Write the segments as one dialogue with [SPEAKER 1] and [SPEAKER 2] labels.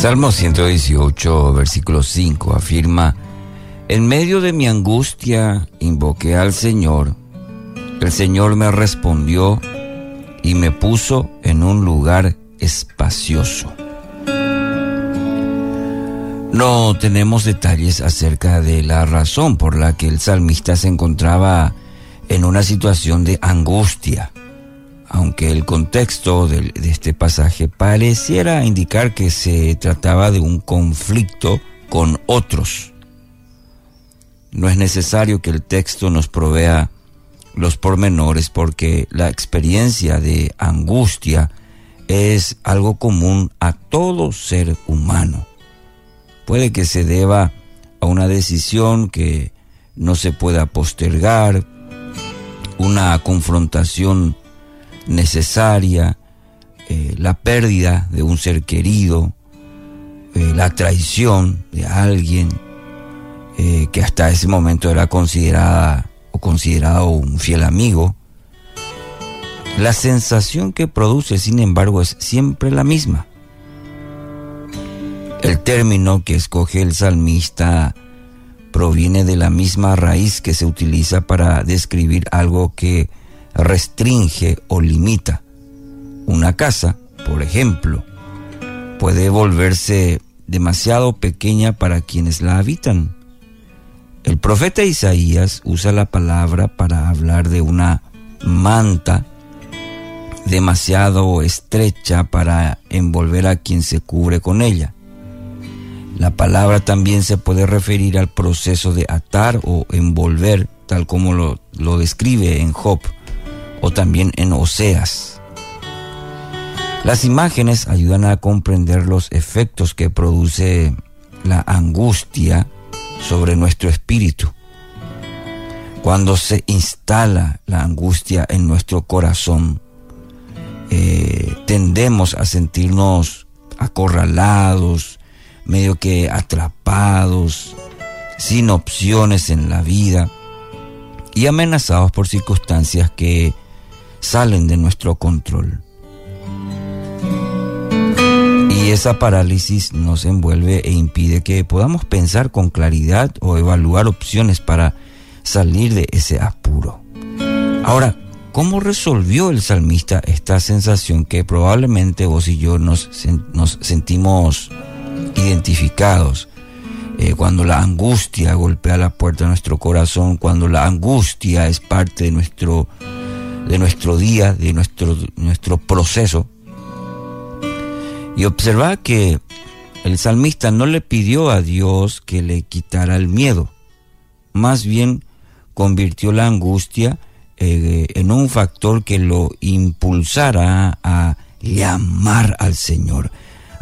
[SPEAKER 1] Salmo 118, versículo 5 afirma, En medio de mi angustia invoqué al Señor, el Señor me respondió y me puso en un lugar espacioso. No tenemos detalles acerca de la razón por la que el salmista se encontraba en una situación de angustia aunque el contexto de, este pasaje pareciera indicar que se trataba de un conflicto con otros. No es necesario que el texto nos provea los pormenores porque la experiencia de angustia es algo común a todo ser humano. Puede que se deba a una decisión que no se pueda postergar, una confrontación necesaria, eh, la pérdida de un ser querido, eh, la traición de alguien eh, que hasta ese momento era considerada o considerado un fiel amigo. La sensación que produce, sin embargo, es siempre la misma. El término que escoge el salmista proviene de la misma raíz que se utiliza para describir algo que restringe o limita. Una casa, por ejemplo, puede volverse demasiado pequeña para quienes la habitan. El profeta Isaías usa la palabra para hablar de una manta demasiado estrecha para envolver a quien se cubre con ella. La palabra también se puede referir al proceso de atar o envolver, tal como lo, lo describe en Job o también en Oseas. Las imágenes ayudan a comprender los efectos que produce la angustia sobre nuestro espíritu. Cuando se instala la angustia en nuestro corazón, eh, tendemos a sentirnos acorralados, medio que atrapados, sin opciones en la vida y amenazados por circunstancias que salen de nuestro control. Y esa parálisis nos envuelve e impide que podamos pensar con claridad o evaluar opciones para salir de ese apuro. Ahora, ¿cómo resolvió el salmista esta sensación que probablemente vos y yo nos, nos sentimos identificados? Eh, cuando la angustia golpea la puerta de nuestro corazón, cuando la angustia es parte de nuestro de nuestro día, de nuestro, nuestro proceso. Y observa que el salmista no le pidió a Dios que le quitara el miedo, más bien convirtió la angustia eh, en un factor que lo impulsara a llamar al Señor,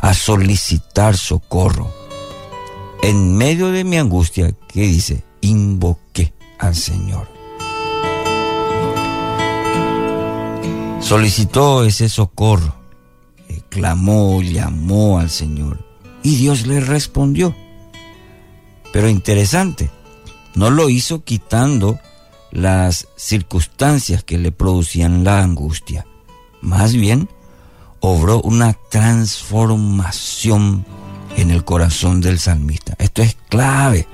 [SPEAKER 1] a solicitar socorro. En medio de mi angustia, ¿qué dice? Invoqué al Señor. Solicitó ese socorro, eh, clamó, llamó al Señor y Dios le respondió. Pero interesante, no lo hizo quitando las circunstancias que le producían la angustia. Más bien, obró una transformación en el corazón del salmista. Esto es clave.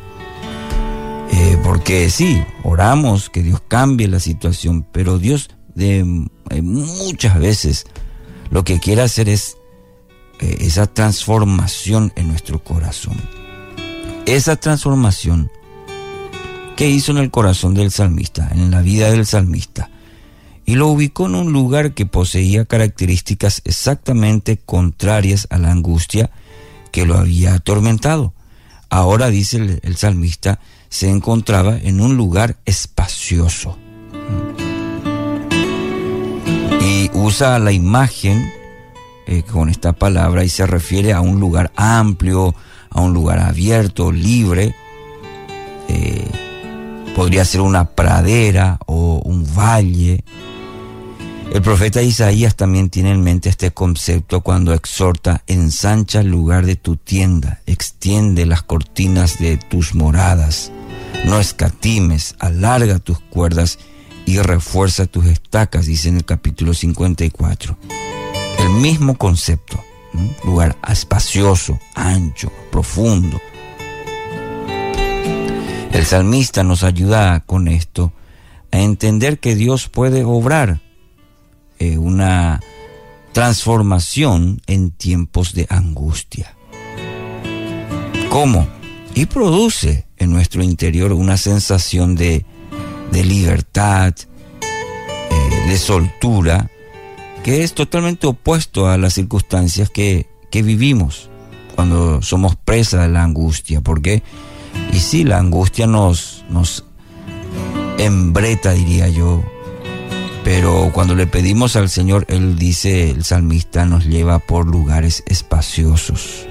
[SPEAKER 1] Eh, porque sí, oramos que Dios cambie la situación, pero Dios de eh, muchas veces lo que quiere hacer es eh, esa transformación en nuestro corazón. Esa transformación que hizo en el corazón del salmista, en la vida del salmista, y lo ubicó en un lugar que poseía características exactamente contrarias a la angustia que lo había atormentado. Ahora, dice el salmista, se encontraba en un lugar espacioso usa la imagen eh, con esta palabra y se refiere a un lugar amplio, a un lugar abierto, libre. Eh, podría ser una pradera o un valle. El profeta Isaías también tiene en mente este concepto cuando exhorta, ensancha el lugar de tu tienda, extiende las cortinas de tus moradas, no escatimes, alarga tus cuerdas y refuerza tus estacas, dice en el capítulo 54. El mismo concepto. lugar espacioso, ancho, profundo. El salmista nos ayuda con esto a entender que Dios puede obrar eh, una transformación en tiempos de angustia. ¿Cómo? Y produce en nuestro interior una sensación de, libertad, eh, de soltura, que es totalmente opuesto a las circunstancias que, vivimos cuando somos presa de la angustia. porque Y sí, la angustia nos, nos embreta, diría yo, pero cuando le pedimos al Señor, Él dice, el salmista nos lleva por lugares espaciosos.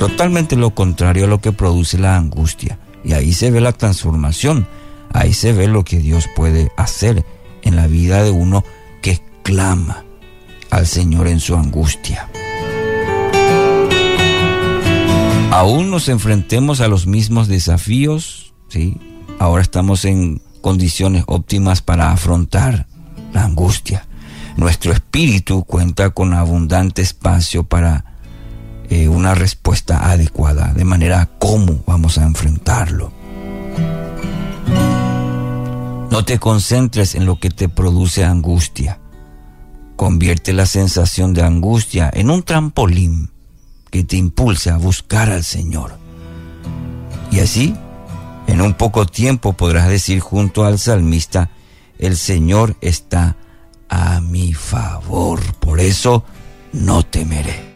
[SPEAKER 1] Totalmente lo contrario a lo que produce la angustia. Y ahí se ve la transformación, ahí se ve lo que Dios puede hacer en la vida de uno que clama al Señor en su angustia. Aún nos enfrentemos a los mismos desafíos, ¿sí? Ahora estamos en condiciones óptimas para afrontar la angustia. Nuestro espíritu cuenta con abundante espacio para eh, una respuesta adecuada, de manera cómo vamos a enfrentarlo. No te concentres en lo que te produce angustia. Convierte la sensación de angustia en un trampolín que te impulse a buscar al Señor. Y así, en un poco tiempo podrás decir junto al salmista, el Señor está a mi favor, por eso no temeré.